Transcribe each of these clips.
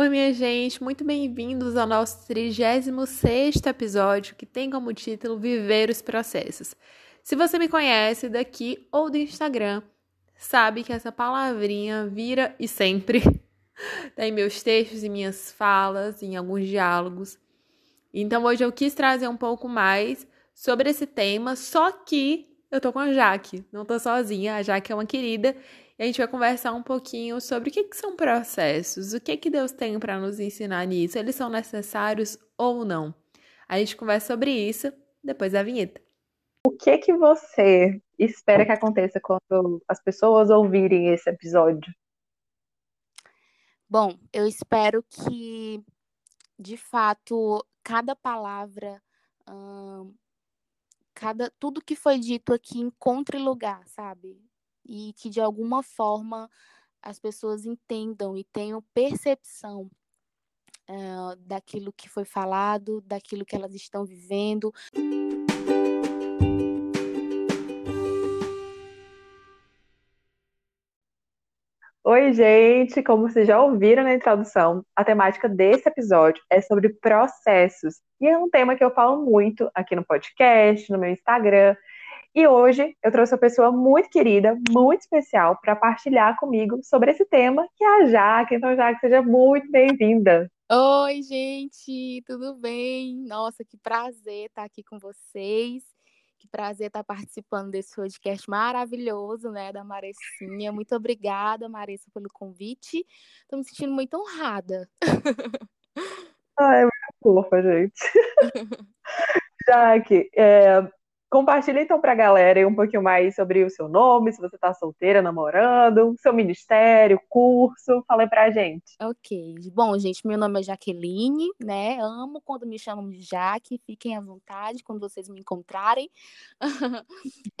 Oi, minha gente, muito bem-vindos ao nosso 36 episódio que tem como título Viver os Processos. Se você me conhece daqui ou do Instagram, sabe que essa palavrinha vira e sempre tem meus textos e minhas falas, em alguns diálogos. Então hoje eu quis trazer um pouco mais sobre esse tema, só que eu tô com a Jaque, não tô sozinha, a Jaque é uma querida e a gente vai conversar um pouquinho sobre o que, que são processos, o que, que Deus tem para nos ensinar nisso, eles são necessários ou não. A gente conversa sobre isso depois da vinheta. O que que você espera que aconteça quando as pessoas ouvirem esse episódio? Bom, eu espero que, de fato, cada palavra, hum, cada tudo que foi dito aqui encontre lugar, sabe? E que de alguma forma as pessoas entendam e tenham percepção uh, daquilo que foi falado, daquilo que elas estão vivendo. Oi, gente! Como vocês já ouviram na introdução, a temática desse episódio é sobre processos. E é um tema que eu falo muito aqui no podcast, no meu Instagram. E hoje eu trouxe uma pessoa muito querida, muito especial, para partilhar comigo sobre esse tema, que é a Jaque. Então, Jaque, seja muito bem-vinda. Oi, gente, tudo bem? Nossa, que prazer estar aqui com vocês. Que prazer estar participando desse podcast maravilhoso, né, da Marecinha. Muito obrigada, Marissa, pelo convite. Estou me sentindo muito honrada. Ai, é muito fofa, gente. Jaque, é, Compartilha então para a galera um pouquinho mais sobre o seu nome, se você está solteira, namorando, seu ministério, curso, fala aí pra gente. Ok. Bom, gente, meu nome é Jaqueline, né? Amo quando me chamam de Jaque, fiquem à vontade quando vocês me encontrarem.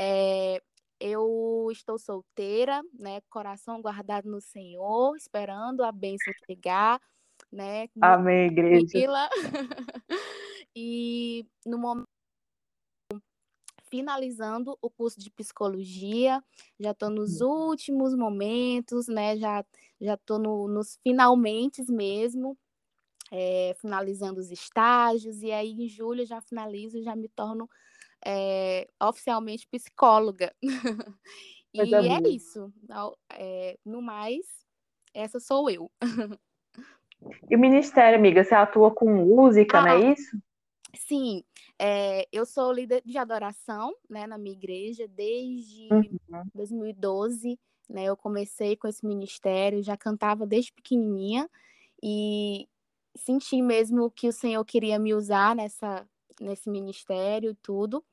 é, eu estou solteira, né? Coração guardado no Senhor, esperando a bênção chegar, né? Amém, igreja. e no momento finalizando o curso de psicologia, já estou nos uhum. últimos momentos, né? Já já estou no, nos finalmente mesmo, é, finalizando os estágios, e aí em julho já finalizo e já me torno é, oficialmente psicóloga. e é isso. É, no mais, essa sou eu. E o Ministério, amiga, você atua com música, ah, não é isso? Sim, é, eu sou líder de adoração né, na minha igreja desde uhum. 2012. Né, eu comecei com esse ministério, já cantava desde pequenininha e senti mesmo que o Senhor queria me usar nessa, nesse ministério e tudo.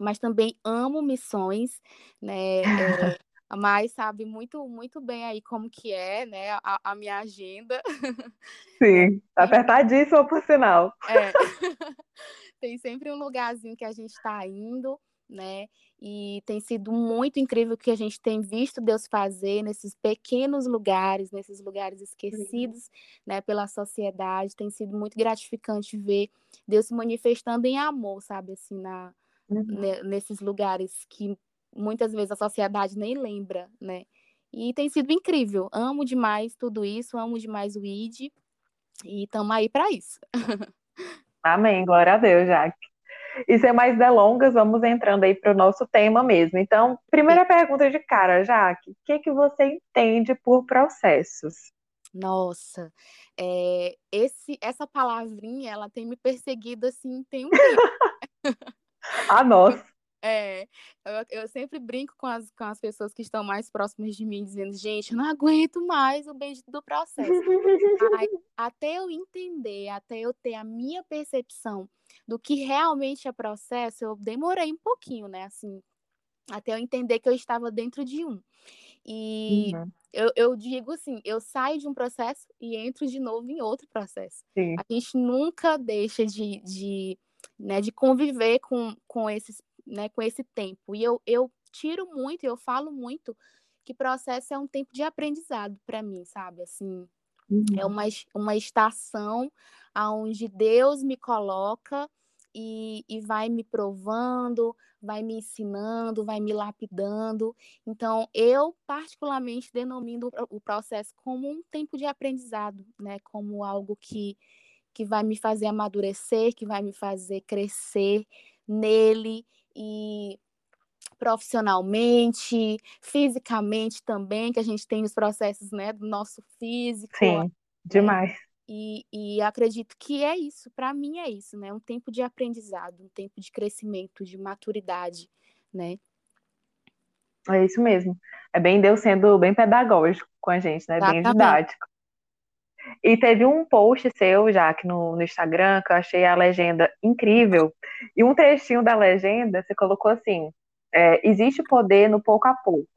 Mas também amo missões, né? É, a Mai sabe muito, muito bem aí como que é, né, a, a minha agenda. Sim, tá apertadíssima por sinal. É. tem sempre um lugarzinho que a gente está indo, né? E tem sido muito incrível o que a gente tem visto Deus fazer nesses pequenos lugares, nesses lugares esquecidos, né, pela sociedade. Tem sido muito gratificante ver Deus se manifestando em amor, sabe, assim, na, uhum. nesses lugares que muitas vezes a sociedade nem lembra, né? E tem sido incrível. Amo demais tudo isso, amo demais o ID e estamos aí para isso. Amém, glória a Deus, Jaque. E sem mais delongas, vamos entrando aí para o nosso tema mesmo. Então, primeira pergunta de cara, Jaque, o que, que você entende por processos? Nossa, é, esse, essa palavrinha, ela tem me perseguido assim, tem um tempo. ah, nossa. É, eu, eu, sempre brinco com as, com as pessoas que estão mais próximas de mim, dizendo, gente, eu não aguento mais o beijo do processo. Aí, até eu entender, até eu ter a minha percepção do que realmente é processo, eu demorei um pouquinho, né? Assim, até eu entender que eu estava dentro de um. E uhum. eu, eu digo assim, eu saio de um processo e entro de novo em outro processo. Sim. A gente nunca deixa de, de, né, de conviver com, com esses né, com esse tempo. E eu, eu tiro muito, eu falo muito que processo é um tempo de aprendizado para mim, sabe? Assim, é uhum. é uma, uma estação aonde Deus me coloca e, e vai me provando, vai me ensinando, vai me lapidando. Então, eu particularmente denomino o processo como um tempo de aprendizado, né? Como algo que, que vai me fazer amadurecer, que vai me fazer crescer nele e profissionalmente, fisicamente também, que a gente tem os processos, né, do nosso físico. Sim, né? demais. E, e acredito que é isso, para mim é isso, né? Um tempo de aprendizado, um tempo de crescimento, de maturidade, né? É isso mesmo. É bem Deus sendo bem pedagógico com a gente, né? Exatamente. Bem didático. E teve um post seu, já que no, no Instagram, que eu achei a legenda incrível. E um trechinho da legenda, você colocou assim: é, existe poder no pouco a pouco.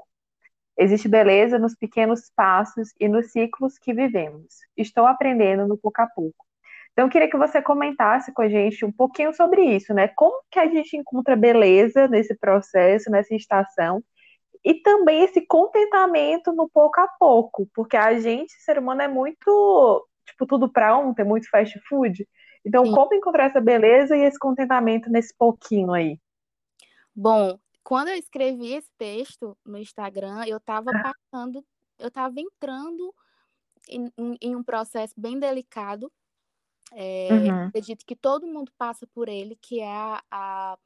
Existe beleza nos pequenos passos e nos ciclos que vivemos. Estou aprendendo no pouco a pouco. Então, eu queria que você comentasse com a gente um pouquinho sobre isso, né? Como que a gente encontra beleza nesse processo, nessa estação, e também esse contentamento no pouco a pouco, porque a gente, ser humano, é muito, tipo, tudo para ontem, é muito fast food. Então, Sim. como encontrar essa beleza e esse contentamento nesse pouquinho aí? Bom, quando eu escrevi esse texto no Instagram, eu estava ah. passando, eu estava entrando em, em, um processo bem delicado. É, uhum. Acredito que todo mundo passa por ele, que é a, a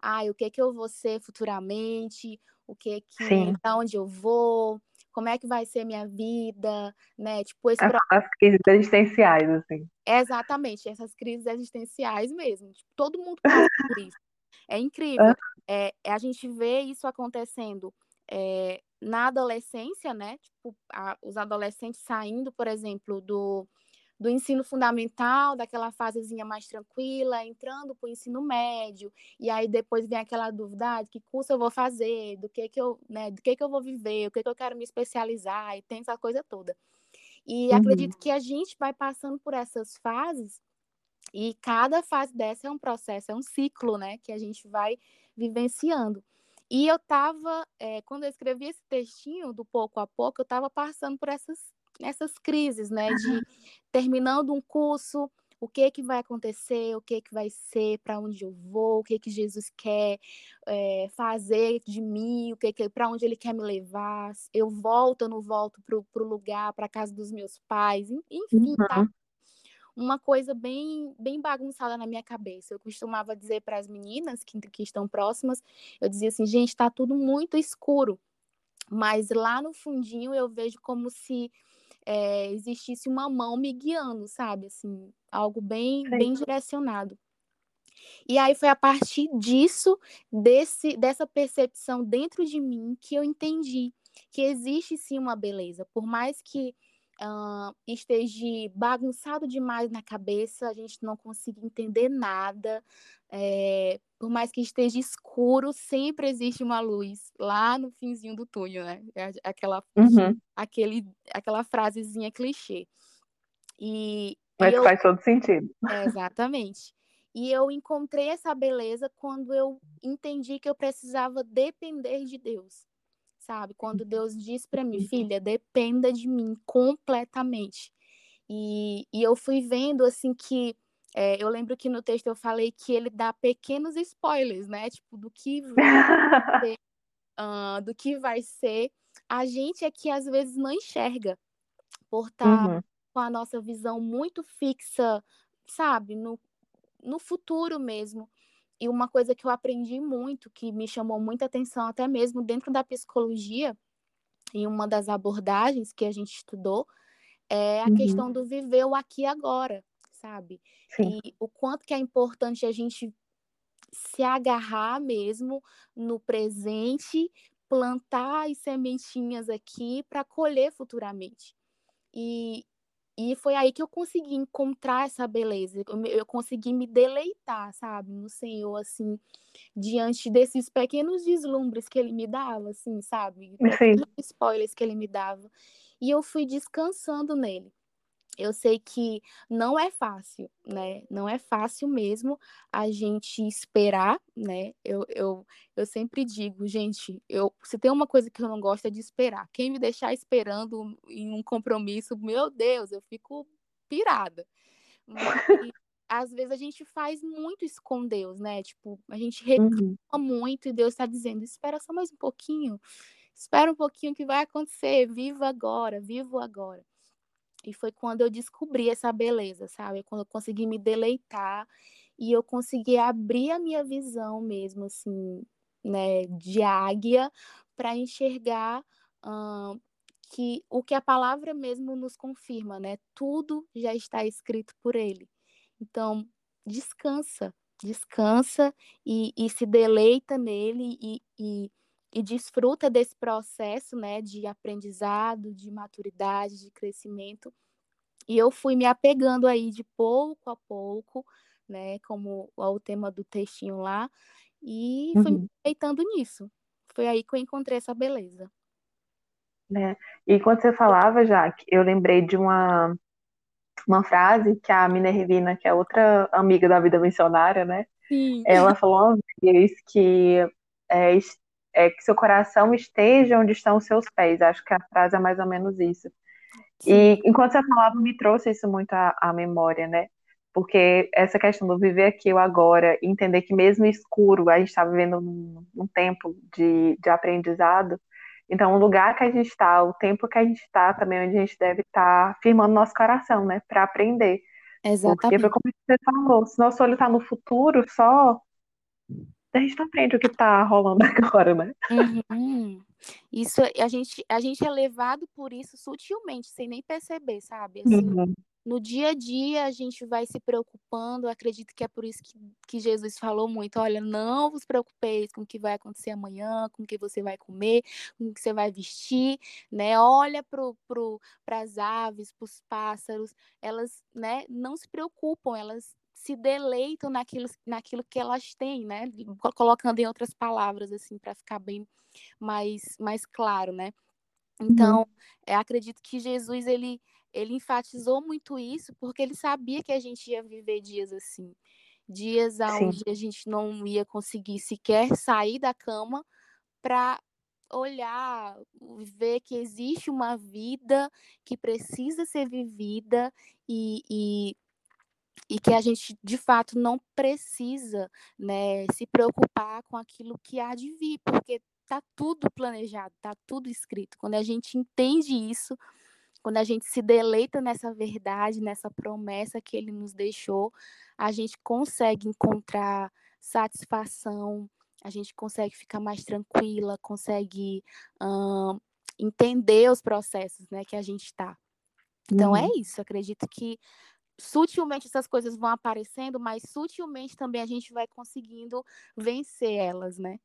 ah, o que que eu vou ser futuramente, o que que, para onde eu vou, como é que vai ser minha vida, né? Tipo, esse as, crises existenciais, assim. Exatamente, essas crises existenciais mesmo. Tipo, todo mundo passa por isso. É incrível. É, é, a gente vê isso acontecendo é, na adolescência, né? Tipo, a, os adolescentes saindo, por exemplo, do, do ensino fundamental, daquela fasezinha mais tranquila, entrando para o ensino médio, e aí depois vem aquela dúvida, ah, que curso eu vou fazer, do que que eu, né, do que que eu vou viver, o que que eu quero me especializar, e tem essa coisa toda. E uhum. acredito que a gente vai passando por essas fases e cada fase dessa é um processo, é um ciclo, né, que a gente vai vivenciando. E eu estava, é, quando eu escrevi esse textinho do pouco a pouco, eu estava passando por essas, essas crises, né, de terminando um curso, o que que vai acontecer, o que que vai ser, para onde eu vou, o que que Jesus quer é, fazer de mim, o que que para onde Ele quer me levar, eu volto, ou não volto para o lugar, para a casa dos meus pais, enfim, tá? uhum. tá? uma coisa bem, bem bagunçada na minha cabeça. Eu costumava dizer para as meninas que, que estão próximas, eu dizia assim, gente, está tudo muito escuro, mas lá no fundinho eu vejo como se é, existisse uma mão me guiando, sabe? Assim, algo bem, bem direcionado. E aí foi a partir disso, desse, dessa percepção dentro de mim, que eu entendi que existe sim uma beleza. Por mais que uh, esteja bagunçado demais na cabeça, a gente não consiga entender nada. É, por mais que esteja escuro, sempre existe uma luz lá no finzinho do túnel, né? É aquela, uhum. aquele, aquela frasezinha clichê. E, Mas eu, faz todo sentido. É, exatamente. E eu encontrei essa beleza quando eu entendi que eu precisava depender de Deus sabe? Quando Deus diz para mim, filha, dependa de mim completamente. E, e eu fui vendo, assim, que é, eu lembro que no texto eu falei que ele dá pequenos spoilers, né? Tipo, do que vai ser, uh, do que vai ser. A gente é que às vezes não enxerga, por estar tá uhum. com a nossa visão muito fixa, sabe? No, no futuro mesmo. E uma coisa que eu aprendi muito, que me chamou muita atenção, até mesmo dentro da psicologia, em uma das abordagens que a gente estudou, é a uhum. questão do viver o aqui e agora, sabe? Sim. E o quanto que é importante a gente se agarrar mesmo no presente, plantar as sementinhas aqui para colher futuramente. E, e foi aí que eu consegui encontrar essa beleza, eu, eu consegui me deleitar, sabe, no Senhor, assim, diante desses pequenos deslumbres que Ele me dava, assim, sabe, pequenos spoilers que Ele me dava, e eu fui descansando nele eu sei que não é fácil, né? Não é fácil mesmo a gente esperar, né? Eu, eu, eu sempre digo, gente, eu, se tem uma coisa que eu não gosto é de esperar. Quem me deixar esperando em um compromisso, meu Deus, eu fico pirada. Mas, às vezes a gente faz muito isso com Deus, né? Tipo, a gente reclama uhum. muito e Deus está dizendo: espera só mais um pouquinho, espera um pouquinho que vai acontecer, viva agora, vivo agora. E foi quando eu descobri essa beleza, sabe? Quando eu consegui me deleitar e eu consegui abrir a minha visão mesmo, assim, né, de águia, para enxergar que o que a palavra mesmo nos confirma, né? Tudo já está escrito por ele. Então, descansa, descansa e, e se deleita nele e, e, e, desfruta desse processo, né, de aprendizado, de maturidade, de crescimento. E eu fui me apegando aí de pouco a pouco, né, como o tema do textinho lá, e fui uhum. me deitando nisso. Foi aí que eu encontrei essa beleza. Né? E quando você falava, Jaque, eu lembrei de uma uma frase que a Minervina, que é outra amiga da vida missionária, né? Sim. Ela falou uma vez que é, é, que seu coração esteja onde estão os seus pés. Acho que a frase é mais ou menos isso. E enquanto você falava, me trouxe isso muito à, à memória, né? Porque essa questão do viver aqui o agora, entender que mesmo escuro, a gente está vivendo num, num tempo de, de aprendizado, então, o lugar que a gente está, o tempo que a gente está, também onde a gente deve estar tá firmando nosso coração, né? Para aprender. Exatamente. Porque, como você falou, se nosso olho está no futuro só, a gente não aprende o que está rolando agora, né? Uhum. Isso, a gente, a gente é levado por isso sutilmente, sem nem perceber, sabe? Assim, uhum no dia a dia a gente vai se preocupando. Acredito que é por isso que, que Jesus falou muito: olha, não vos preocupeis com o que vai acontecer amanhã, com o que você vai comer, com o que você vai vestir, né? Olha para pro, as aves, para os pássaros, elas né, não se preocupam, elas se deleitam naquilo, naquilo que elas têm, né? Colocando em outras palavras, assim, para ficar bem mais, mais claro, né? Então, uhum. acredito que Jesus, ele ele enfatizou muito isso porque ele sabia que a gente ia viver dias assim. Dias onde a gente não ia conseguir sequer sair da cama para olhar, ver que existe uma vida que precisa ser vivida e, e, e, que a gente de fato não precisa né, se preocupar com aquilo que há de vir, porque está tudo planejado, está tudo escrito. Quando a gente entende isso, quando a gente se deleita nessa verdade, nessa promessa que ele nos deixou, a gente consegue encontrar satisfação, a gente consegue ficar mais tranquila, consegue hum, entender os processos né, que a gente está. Então é uhum. é isso, acredito que sutilmente essas coisas vão aparecendo, mas sutilmente também a gente vai conseguindo vencer elas, né?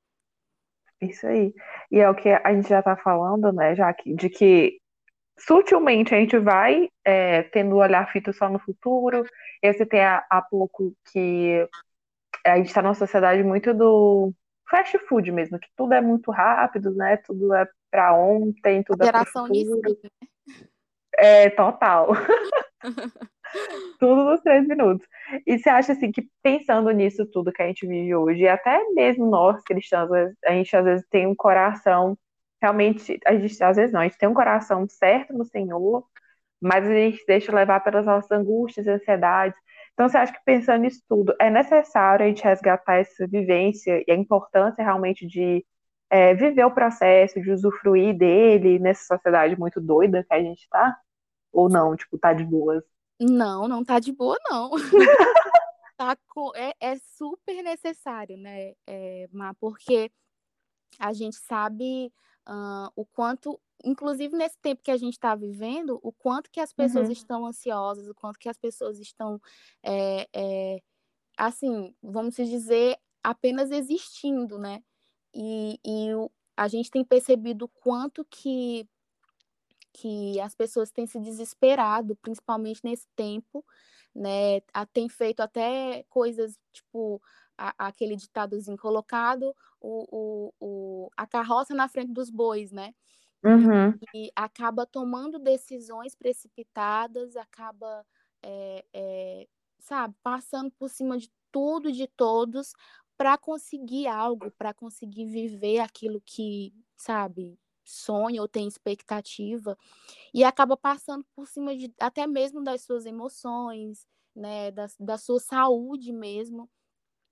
Isso aí. E é o que a gente já está falando, né, já que, de que sutilmente a gente vai é, tendo o olhar fito só no futuro. E você tem há, há pouco que a gente está numa sociedade muito do fast food mesmo, que tudo é muito rápido, né? Tudo é para ontem, tudo é para futuro. Né? É, total. tudo nos três minutos. E você acha assim que pensando nisso tudo que a gente vive hoje, e até mesmo nós cristãos, a gente às vezes tem um coração realmente, a gente, às vezes não, a gente tem um coração certo no Senhor, mas a gente deixa levar pelas nossas angústias ansiedades. Então, você acha que pensando nisso tudo, é necessário a gente resgatar essa vivência e a importância realmente de é, viver o processo, de usufruir dele nessa sociedade muito doida que a gente tá? Ou não, tipo, tá de boas? Não, não tá de boa, não. tá com, é, é, super necessário, né, é, Má? Porque a gente sabe uh, o quanto, inclusive nesse tempo que a gente está vivendo, o quanto que as pessoas uhum. estão ansiosas, o quanto que as pessoas estão, é, é, assim, vamos dizer, apenas existindo, né? E, e a gente tem percebido o quanto que que as pessoas têm se desesperado, principalmente nesse tempo, né? Tem feito até coisas tipo a, aquele ditadozinho colocado o, o, o, a carroça na frente dos bois, né? Uhum. E, acaba tomando decisões precipitadas, acaba, é, é, sabe, passando por cima de tudo, de todos, para conseguir algo, para conseguir viver aquilo que, sabe, sonha ou tem expectativa e acaba passando por cima de até mesmo das suas emoções, né, da, da sua saúde mesmo.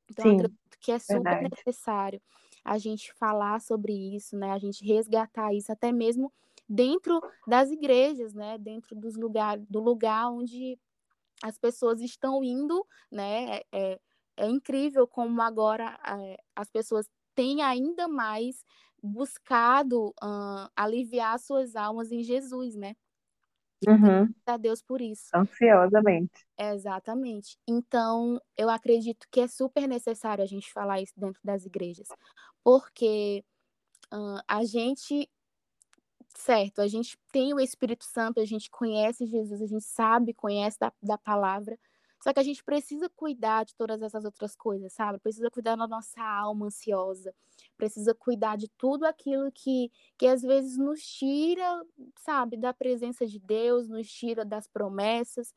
Então, Sim, acredito que é super verdade. necessário a gente falar sobre isso, né, a gente resgatar isso até mesmo dentro das igrejas, né, dentro dos lugar, do lugar onde as pessoas estão indo, né, é, é, é incrível como agora é, as pessoas têm ainda mais buscado uh, aliviar suas almas em Jesus, né? Uhum. A Deus por isso. Ansiosamente. Exatamente. Então, eu acredito que é super necessário a gente falar isso dentro das igrejas, porque uh, a gente, certo, a gente tem o Espírito Santo, a gente conhece Jesus, a gente sabe, conhece da, da palavra, só que a gente precisa cuidar de todas essas outras coisas, sabe? Precisa cuidar da nossa alma ansiosa, precisa cuidar de tudo aquilo que, que às vezes nos tira, sabe, da presença de Deus, nos tira das promessas.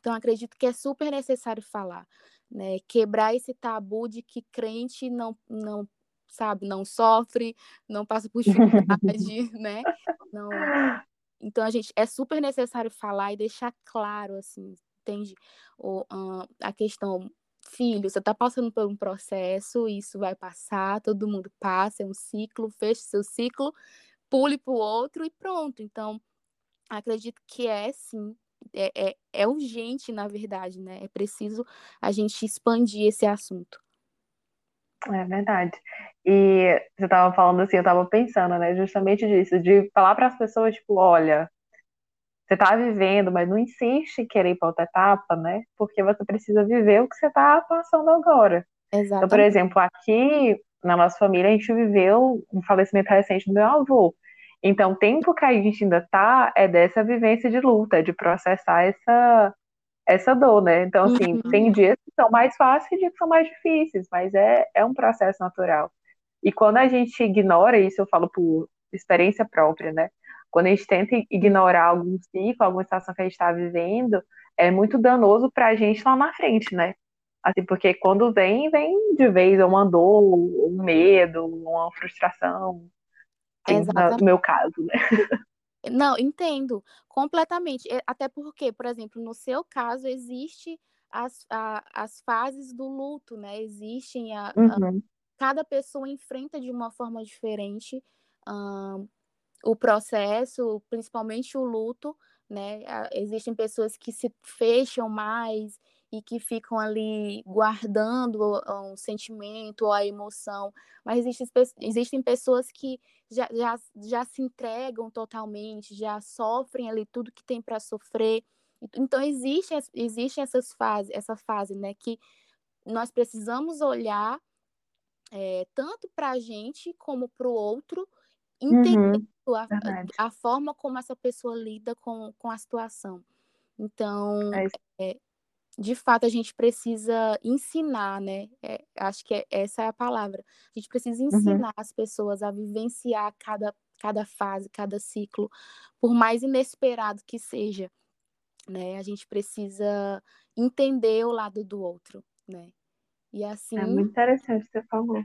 Então, acredito que é super necessário falar, né? Quebrar esse tabu de que crente não, não sabe, não sofre, não passa por dificuldade, né? Não... Então, a gente é super necessário falar e deixar claro, assim, entende? Uh, a questão, filho, você está passando por um processo, isso vai passar, todo mundo passa, é um ciclo, feche seu ciclo, pule para o outro e pronto. Então, acredito que é sim, é, é, é urgente, na verdade, né? É preciso a gente expandir esse assunto. É verdade. E você estava falando assim, eu estava pensando, né, justamente disso, de falar para as pessoas, tipo, olha, você está vivendo, mas não insiste em querer ir para outra etapa, né? Porque você precisa viver o que você está passando agora. Exatamente. Então, por exemplo, aqui na nossa família a gente viveu um falecimento recente do meu avô. Então, o tempo que a gente ainda está é dessa vivência de luta, de processar essa essa dor, né? Então, assim, uhum. tem dias que são mais fáceis e dias que são mais difíceis, mas é, é um processo natural. E quando a gente ignora isso, eu falo por experiência própria, né? Quando a gente tenta ignorar algum ciclo, alguma situação que a gente está vivendo, é muito danoso para a gente lá na frente, né? Assim, porque quando vem, vem de vez uma dor, um medo, uma frustração. Assim, no meu caso, né? Não, entendo completamente. Até porque, por exemplo, no seu caso, existe as, a, as fases do luto, né? Existem a, uhum. a, cada pessoa enfrenta de uma forma diferente o processo, principalmente o luto, né? Existem pessoas que se fecham mais e que ficam ali guardando um sentimento ou a emoção, mas existem, existem pessoas que já, já, já se entregam totalmente, já sofrem ali tudo que tem para sofrer. Então existe, existe essas fases, essa fase, né, que nós precisamos olhar é, tanto para a gente como para o outro, entender uhum a, a, forma como essa pessoa lida com, com a situação. Então, é é, de fato, a gente precisa ensinar, né? É, acho que é, essa é a palavra. A gente precisa uhum. ensinar uhum. as pessoas a vivenciar cada, cada fase, cada ciclo, por mais inesperado que seja. Né? A gente precisa entender o lado do outro, né? E assim. É muito interessante você falou.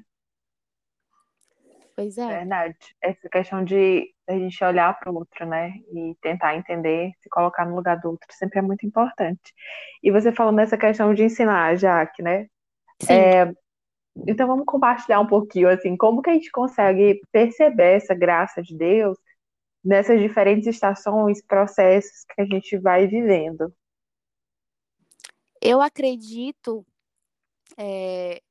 Pois é. Verdade. Essa questão de a gente olhar para o outro, né? E tentar entender, se colocar no lugar do outro, sempre é muito importante. E você falou nessa questão de ensinar, Jaque, né? Sim. É, então vamos compartilhar um pouquinho, assim, como que a gente consegue perceber essa graça de Deus nessas diferentes estações, processos que a gente vai vivendo? Eu acredito, é,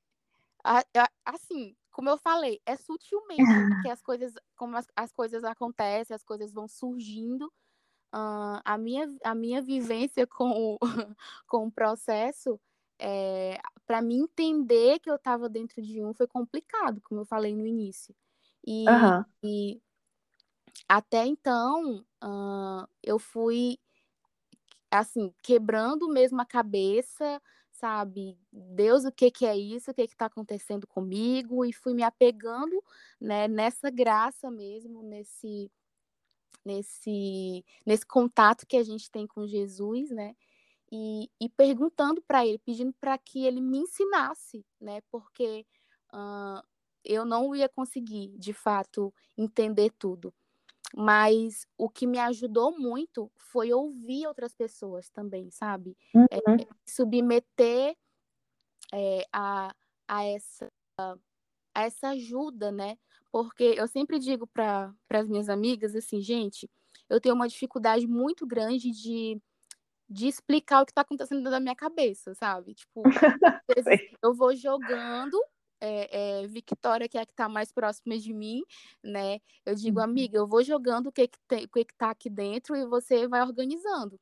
assim, como eu falei, é sutilmente que as coisas, como as, as coisas acontecem, as coisas vão surgindo. Uh, a, minha, a minha vivência com o, com o processo, é, para mim entender que eu estava dentro de um foi complicado, como eu falei no início. E, uhum. e até então, uh, eu fui, assim, quebrando mesmo a cabeça, sabe, Deus, o que que é isso? O que que está acontecendo comigo? E fui me apegando, né, nessa graça mesmo, nesse nesse nesse contato que a gente tem com Jesus, né? E, e perguntando para ele, pedindo para que ele me ensinasse, né? Porque uh, eu não ia conseguir, de fato, entender tudo. Mas o que me ajudou muito foi ouvir outras pessoas também, sabe? Uhum. É, submeter é, a, a, essa, a essa ajuda, né? Porque eu sempre digo para as minhas amigas assim, gente, eu tenho uma dificuldade muito grande de, de explicar o que está acontecendo dentro da minha cabeça, sabe? Tipo, eu vou jogando é, é, Victoria, que é a que está mais próxima de mim, né? Eu digo, uhum. amiga, eu vou jogando o que que, tem, o que que tá aqui dentro e você vai organizando,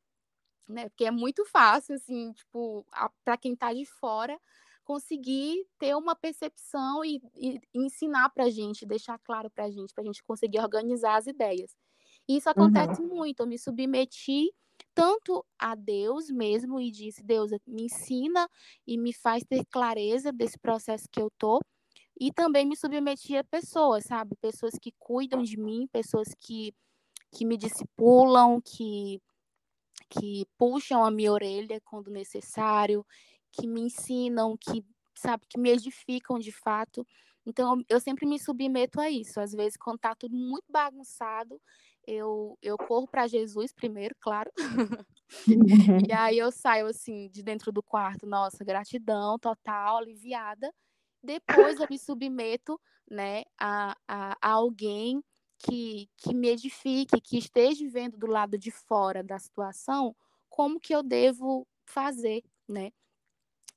né? Porque é muito fácil, assim, tipo, para quem está de fora, conseguir ter uma percepção e, e ensinar para a gente, deixar claro para a gente, para a gente conseguir organizar as ideias. E isso acontece uhum. muito. Eu me submeti tanto a Deus mesmo e disse: Deus, me ensina e me faz ter clareza desse processo que eu tô. E também me submeti a pessoas, sabe? Pessoas que cuidam de mim, pessoas que, que me discipulam, que, que puxam a minha orelha quando necessário, que me ensinam, que, sabe, que me edificam de fato. Então, eu sempre me submeto a isso. Às vezes, quando tá tudo muito bagunçado, eu, eu corro para Jesus primeiro, claro. e aí eu saio assim de dentro do quarto, nossa, gratidão total, aliviada. Depois eu me submeto, né, a, a, a alguém que, que me edifique, que esteja vendo do lado de fora da situação, como que eu devo fazer, né?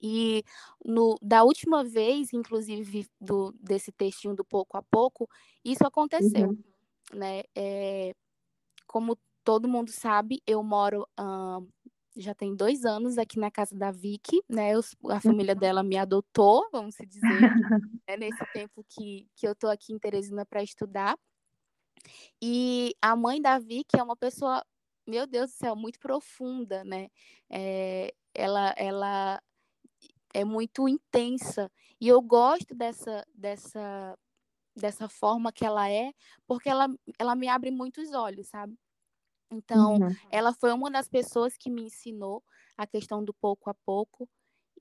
E no, da última vez, inclusive, do, desse textinho do pouco a pouco, isso aconteceu. Uhum né? É, como todo mundo sabe, eu moro já tem dois anos aqui na casa da Vicky, né? Eu, a família dela me adotou, vamos dizer, né? nesse tempo que, que eu tô aqui em Teresina para estudar. E a mãe da Vicky é uma pessoa, meu Deus do céu, muito profunda, né? É, ela, ela é muito intensa. E eu gosto dessa, dessa dessa forma que ela é, porque ela, ela me abre muitos olhos, sabe? Então, uhum. ela foi uma das pessoas que me ensinou a questão do pouco a pouco.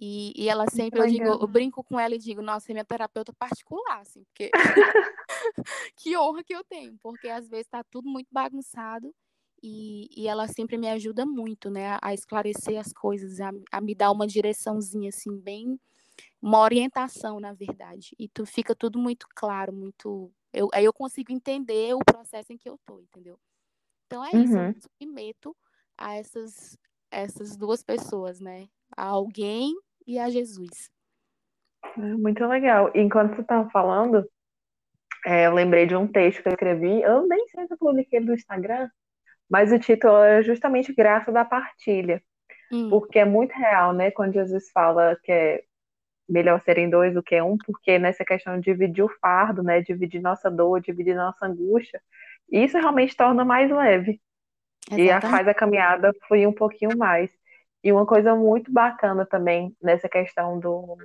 E, e ela sempre, eu, digo, eu brinco com ela e digo, nossa, é minha terapeuta particular, assim, porque que honra que eu tenho, porque às vezes está tudo muito bagunçado e, e ela sempre me ajuda muito, né, a, esclarecer as coisas, a, a me dar uma direçãozinha, assim, bem uma orientação, na verdade. E tu fica tudo muito claro, muito. Eu, aí eu consigo entender o processo em que eu tô, entendeu? Então é isso, uhum. eu me submeto a essas, essas duas pessoas, né? A alguém e a Jesus. É muito legal. Enquanto você estava falando, é, eu lembrei de um texto que eu escrevi. Eu nem sei se eu publiquei no Instagram, mas o título é justamente Graça da Partilha. Hum. Porque é muito real, né? Quando Jesus fala que é melhor serem dois do que um, porque nessa questão de dividir o fardo, né, dividir nossa dor, dividir nossa angústia, isso realmente torna mais leve. Exatamente. E a, faz a caminhada fluir um pouquinho mais. E uma coisa muito bacana também nessa questão do,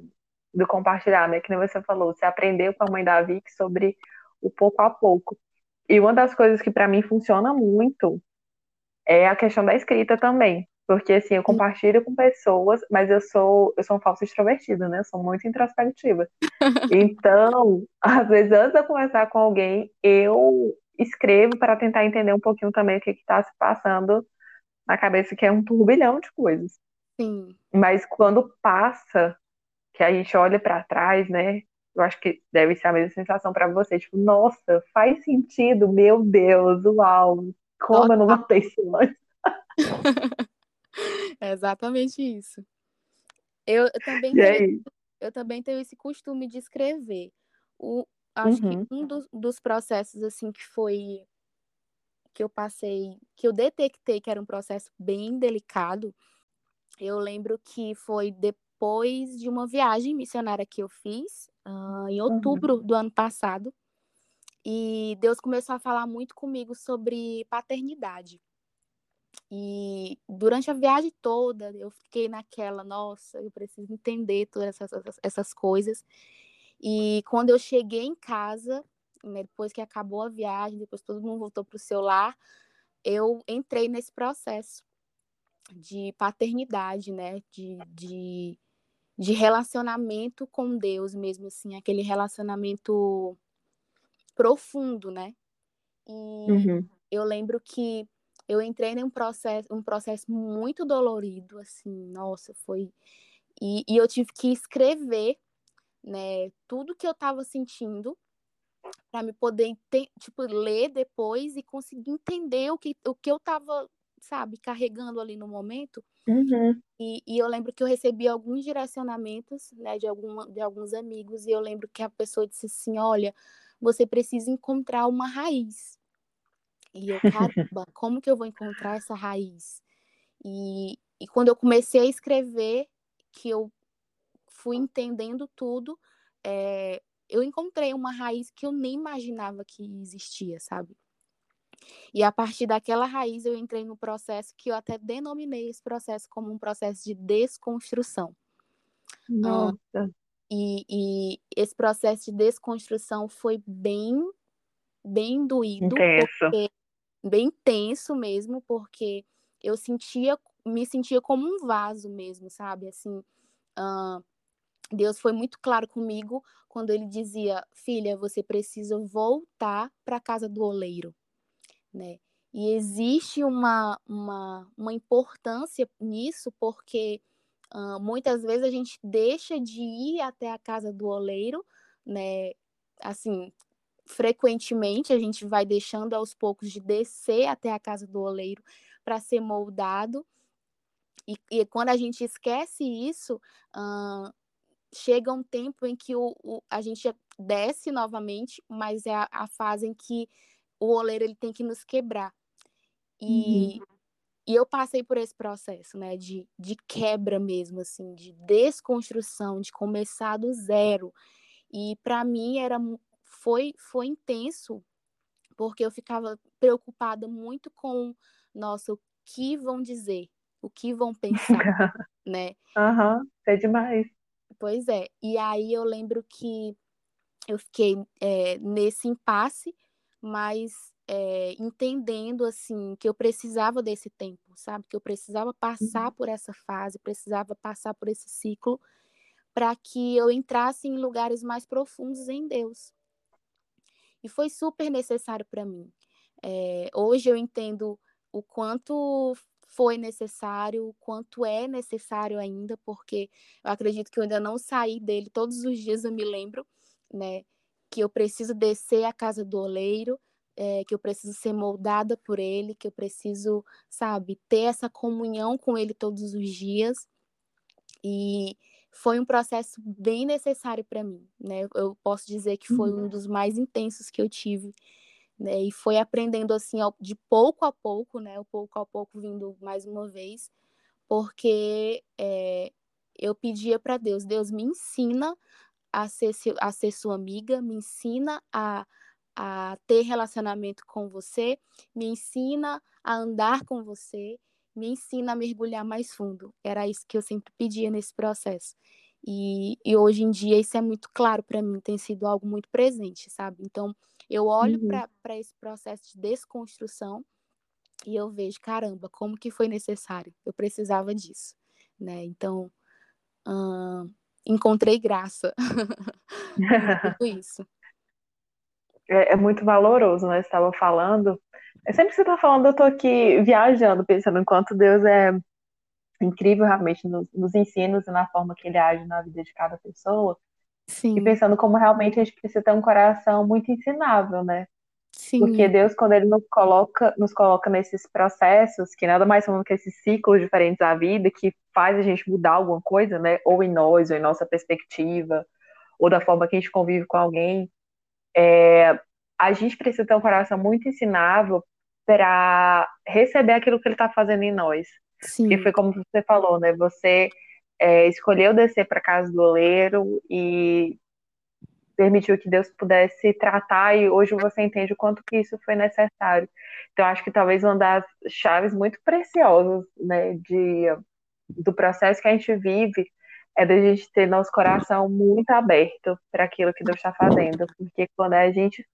do compartilhar, né, que nem você falou, você aprendeu com a mãe da Vic sobre o pouco a pouco. E uma das coisas que para mim funciona muito é a questão da escrita também. Porque assim, eu compartilho com pessoas, mas eu sou, eu sou um falso extrovertido, né? Eu sou muito introspectiva. Então, às vezes, antes de eu conversar com alguém, eu escrevo para tentar entender um pouquinho também o que está se passando na cabeça, que é um turbilhão de coisas. Sim. Mas quando passa, que a gente olha para trás, né? Eu acho que deve ser a mesma sensação para você, tipo, nossa, faz sentido, meu Deus, uau, como eu não notei isso antes. É exatamente isso. Eu, eu também tenho, eu também tenho esse costume de escrever. O, acho uhum. que um dos, dos processos assim que foi que eu passei, que eu detectei que era um processo bem delicado, eu lembro que foi depois de uma viagem missionária que eu fiz, uh, em outubro uhum. do ano passado, e Deus começou a falar muito comigo sobre paternidade. E durante a viagem toda, eu fiquei naquela, nossa, eu preciso entender todas essas, essas coisas. E quando eu cheguei em casa, né, depois que acabou a viagem, depois todo mundo voltou para o seu lar, eu entrei nesse processo de paternidade, né? De, de, de relacionamento com Deus mesmo, assim, aquele relacionamento profundo, né? E uhum. eu lembro que eu entrei num processo, um processo muito dolorido, assim, nossa, foi. E, e eu tive que escrever, né, tudo que eu estava sentindo para me poder, tipo, ler depois e conseguir entender o que, o que eu estava, sabe, carregando ali no momento. Uhum. E, e, eu lembro que eu recebi alguns direcionamentos, né, de, alguma, de alguns amigos, e eu lembro que a pessoa disse assim, olha, você precisa encontrar uma raiz. E eu, caramba, como que eu vou encontrar essa raiz? E, e quando eu comecei a escrever, que eu fui entendendo tudo, é, eu encontrei uma raiz que eu nem imaginava que existia, sabe? E a partir daquela raiz eu entrei no processo que eu até denominei esse processo como um processo de desconstrução. Nossa. e, e esse processo de desconstrução foi bem, bem doído. Intenso. Porque bem tenso mesmo, porque eu sentia, me sentia como um vaso mesmo, sabe? Assim, uh, Deus foi muito claro comigo quando ele dizia, filha, você precisa voltar para a casa do oleiro, né? E existe uma, uma, uma importância nisso, porque uh, muitas vezes a gente deixa de ir até a casa do oleiro, né? Assim, frequentemente a gente vai deixando aos poucos de descer até a casa do oleiro para ser moldado. E, e, quando a gente esquece isso, chega um tempo em que o, o, a gente desce novamente, mas é a, a, fase em que o oleiro ele tem que nos quebrar. E, uhum. e eu passei por esse processo, né, de, de quebra mesmo, assim, de desconstrução, de começar do zero. E para mim era foi, foi intenso, porque eu ficava preocupada muito com, nossa, o que vão dizer, o que vão pensar, né? Aham, uhum, é demais. Pois é, e aí eu lembro que eu fiquei é, nesse impasse, mas é, entendendo assim que eu precisava desse tempo, sabe? Que eu precisava passar uhum. por essa fase, precisava passar por esse ciclo para que eu entrasse em lugares mais profundos em Deus. E foi super necessário para mim. É, hoje eu entendo o quanto foi necessário, o quanto é necessário ainda, porque eu acredito que eu ainda não saí dele. Todos os dias eu me lembro, né, que eu preciso descer a casa do oleiro, é, que eu preciso ser moldada por ele, que eu preciso, sabe, ter essa comunhão com ele todos os dias. E foi um processo bem necessário para mim, né? Eu posso dizer que foi um uhum. dos mais intensos que eu tive, né? E foi aprendendo assim de pouco a pouco, né? O pouco a pouco vindo mais uma vez, porque é, eu pedia para Deus, Deus me ensina a ser, a ser sua amiga, me ensina a, a ter relacionamento com você, me ensina a andar com você, me ensina a mergulhar mais fundo. Era isso que eu sempre pedia nesse processo. E, e hoje em dia isso é muito claro para mim, tem sido algo muito presente, sabe? Então, eu olho uhum. para esse processo de desconstrução e eu vejo, caramba, como que foi necessário? Eu precisava disso, né? Então, hum, encontrei graça. tudo isso. É, é, muito valoroso, né? Você estava falando sempre que você está falando, eu estou aqui viajando, pensando em quanto Deus é incrível realmente nos, nos, ensinos e na forma que ele age na vida de cada pessoa. Sim. E pensando como realmente a gente precisa ter um coração muito ensinável, né? Sim. Porque Deus, quando ele nos coloca, nos coloca nesses processos, que nada mais são do que esses ciclos diferentes da vida, que faz a gente mudar alguma coisa, né? Ou em nós, ou em nossa perspectiva, ou da forma que a gente convive com alguém. É, a gente precisa ter um coração muito ensinável para receber aquilo que ele está fazendo em nós. Sim. Que foi como você falou, né? Você é, escolheu descer para casa do oleiro e permitiu que Deus pudesse tratar e hoje você entende o quanto que isso foi necessário. Então acho que talvez uma das chaves muito preciosas, né, de do processo que a gente vive é da gente ter nosso coração muito aberto para aquilo que Deus está fazendo, porque quando a gente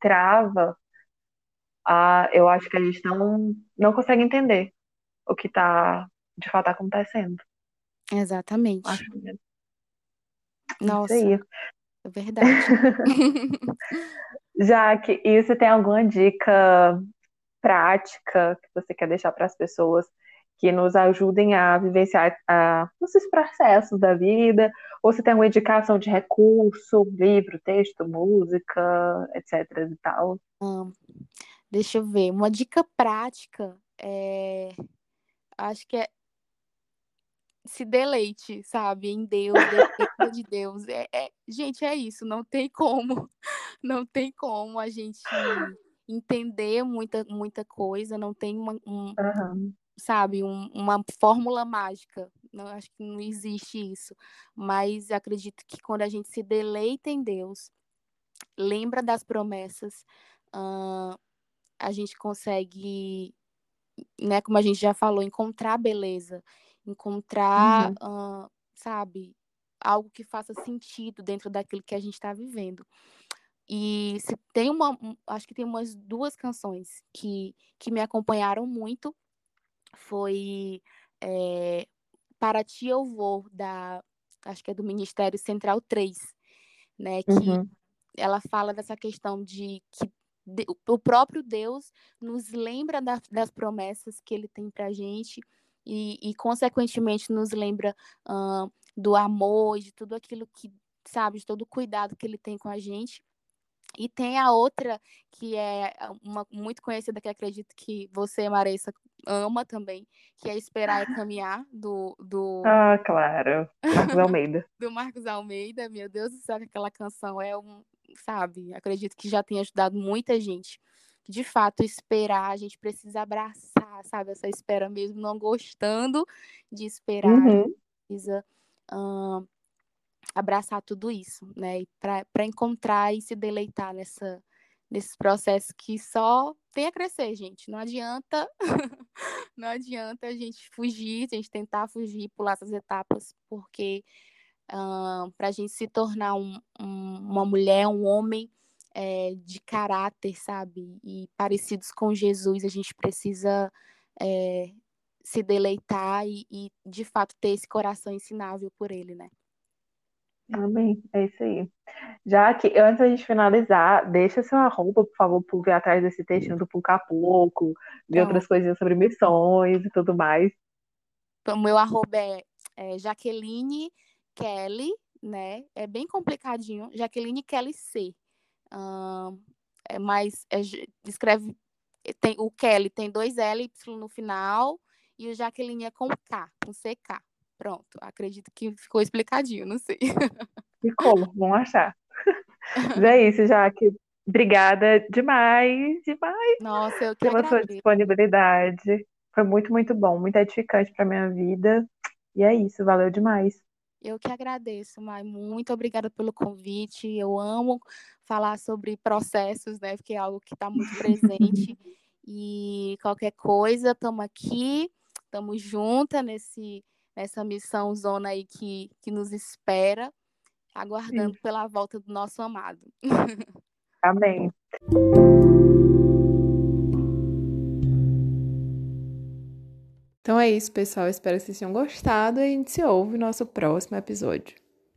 trava ah, eu acho que a gente não, não consegue entender o que está de fato acontecendo. Exatamente. Acho mesmo. Nossa, é verdade. Jaque, e você tem alguma dica prática que você quer deixar para as pessoas que nos ajudem a vivenciar a, esses processos da vida? Ou você tem alguma indicação de recurso, livro, texto, música, etc. e tal? Hum, deixa eu ver. Uma dica prática é. Acho que é se deleite, sabe, em Deus, dependa de Deus. É, é, gente, é isso, não tem como, não tem como a gente entender muita, muita coisa, não tem uma, um, uhum. sabe, um, uma fórmula mágica. Não, acho que não existe isso. Mas acredito que quando a gente se deleita em Deus, lembra das promessas, uh, a gente consegue, né, como a gente já falou, encontrar beleza, encontrar, uhum. uh, sabe, algo que faça sentido dentro daquilo que a gente está vivendo. E se tem uma, acho que tem umas duas canções que, que me acompanharam muito. Foi é, Para Ti Eu Vou, da, acho que é do Ministério Central 3, né? Que uhum. ela fala dessa questão de que de, o próprio Deus nos lembra da, das promessas que ele tem pra gente e, e consequentemente, nos lembra do amor de tudo aquilo que, sabe, de todo o cuidado que ele tem com a gente. E tem a outra, que é uma muito conhecida, que acredito que você, Marissa, ama também, que é Esperar e Caminhar, do... do... Ah, claro. Marcos Almeida. do Marcos Almeida, meu Deus do céu, aquela canção é um, sabe, acredito que já tenha ajudado muita gente de fato esperar, a gente precisa abraçar, sabe, essa espera mesmo, não gostando de esperar, uhum. precisa uh, abraçar tudo isso, né, para encontrar e se deleitar nessa, nesses processos que só tem a crescer, gente, não adianta, não adianta a gente fugir, a gente tentar fugir, pular essas etapas, porque uh, para a gente se tornar um, um, uma mulher, um homem é, de caráter, sabe? E parecidos com Jesus, a gente precisa é, se deleitar e, e, de fato, ter esse coração ensinável por ele, né? Amém, é isso aí. Já que, antes da gente finalizar, deixa seu arroba, por favor, por ver atrás desse textinho do Pouco a Pouco, ver então, outras coisinhas sobre missões e tudo mais. O meu arroba é, é Jaqueline Kelly, né? É bem complicadinho. Jaqueline Kelly C. Uh, é mais. É, escreve. Tem, o Kelly tem dois L Y no final e o Jaqueline é com K, com CK. Pronto, acredito que ficou explicadinho, não sei. Ficou, vamos achar. Mas é isso, Jaque. Obrigada demais, demais. Nossa, eu que pela agradeço. sua disponibilidade. Foi muito, muito bom, muito edificante para minha vida. E é isso, valeu demais. Eu que agradeço, Mai. Muito obrigada pelo convite. Eu amo falar sobre processos, né? Porque é algo que está muito presente. e qualquer coisa, estamos aqui, estamos juntas nesse, nessa missão zona aí que, que nos espera, aguardando Sim. pela volta do nosso amado. Amém. Então é isso, pessoal. Espero que vocês tenham gostado e a gente se ouve no nosso próximo episódio.